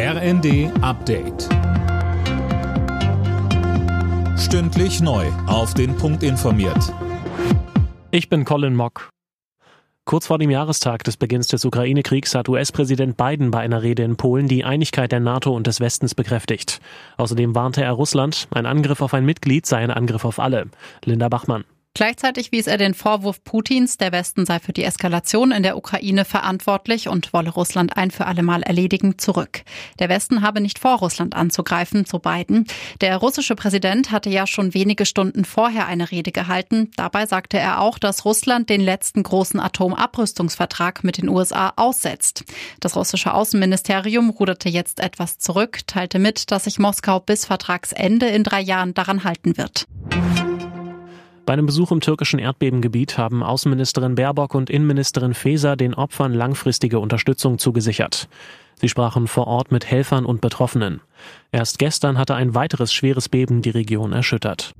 RND Update. Stündlich neu. Auf den Punkt informiert. Ich bin Colin Mock. Kurz vor dem Jahrestag des Beginns des Ukraine-Kriegs hat US-Präsident Biden bei einer Rede in Polen die Einigkeit der NATO und des Westens bekräftigt. Außerdem warnte er Russland, ein Angriff auf ein Mitglied sei ein Angriff auf alle. Linda Bachmann. Gleichzeitig wies er den Vorwurf Putins, der Westen sei für die Eskalation in der Ukraine verantwortlich und wolle Russland ein für allemal erledigen, zurück. Der Westen habe nicht vor, Russland anzugreifen, so Biden. Der russische Präsident hatte ja schon wenige Stunden vorher eine Rede gehalten. Dabei sagte er auch, dass Russland den letzten großen Atomabrüstungsvertrag mit den USA aussetzt. Das russische Außenministerium ruderte jetzt etwas zurück, teilte mit, dass sich Moskau bis Vertragsende in drei Jahren daran halten wird. Bei einem Besuch im türkischen Erdbebengebiet haben Außenministerin Baerbock und Innenministerin Faeser den Opfern langfristige Unterstützung zugesichert. Sie sprachen vor Ort mit Helfern und Betroffenen. Erst gestern hatte ein weiteres schweres Beben die Region erschüttert.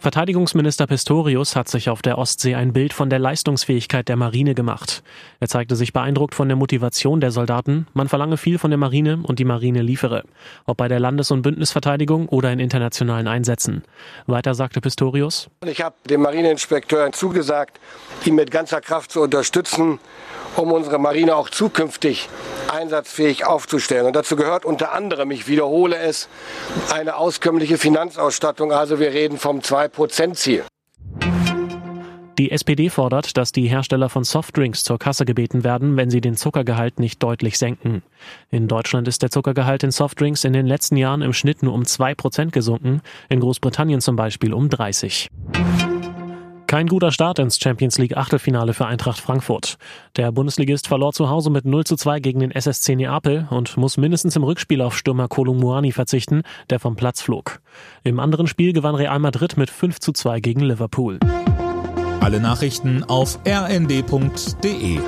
Verteidigungsminister Pistorius hat sich auf der Ostsee ein Bild von der Leistungsfähigkeit der Marine gemacht. Er zeigte sich beeindruckt von der Motivation der Soldaten. Man verlange viel von der Marine und die Marine liefere. Ob bei der Landes- und Bündnisverteidigung oder in internationalen Einsätzen. Weiter sagte Pistorius. Ich habe dem Marineinspekteur zugesagt, ihn mit ganzer Kraft zu unterstützen, um unsere Marine auch zukünftig einsatzfähig aufzustellen. Und dazu gehört unter anderem, ich wiederhole es, eine auskömmliche Finanzausstattung. Also wir reden vom 2-Prozent-Ziel. Die SPD fordert, dass die Hersteller von Softdrinks zur Kasse gebeten werden, wenn sie den Zuckergehalt nicht deutlich senken. In Deutschland ist der Zuckergehalt in Softdrinks in den letzten Jahren im Schnitt nur um 2% gesunken, in Großbritannien zum Beispiel um 30. Kein guter Start ins Champions League Achtelfinale für Eintracht Frankfurt. Der Bundesligist verlor zu Hause mit 0 zu 2 gegen den SSC Neapel und muss mindestens im Rückspiel auf Stürmer Kolumuani verzichten, der vom Platz flog. Im anderen Spiel gewann Real Madrid mit 5 zu 2 gegen Liverpool. Alle Nachrichten auf rnd.de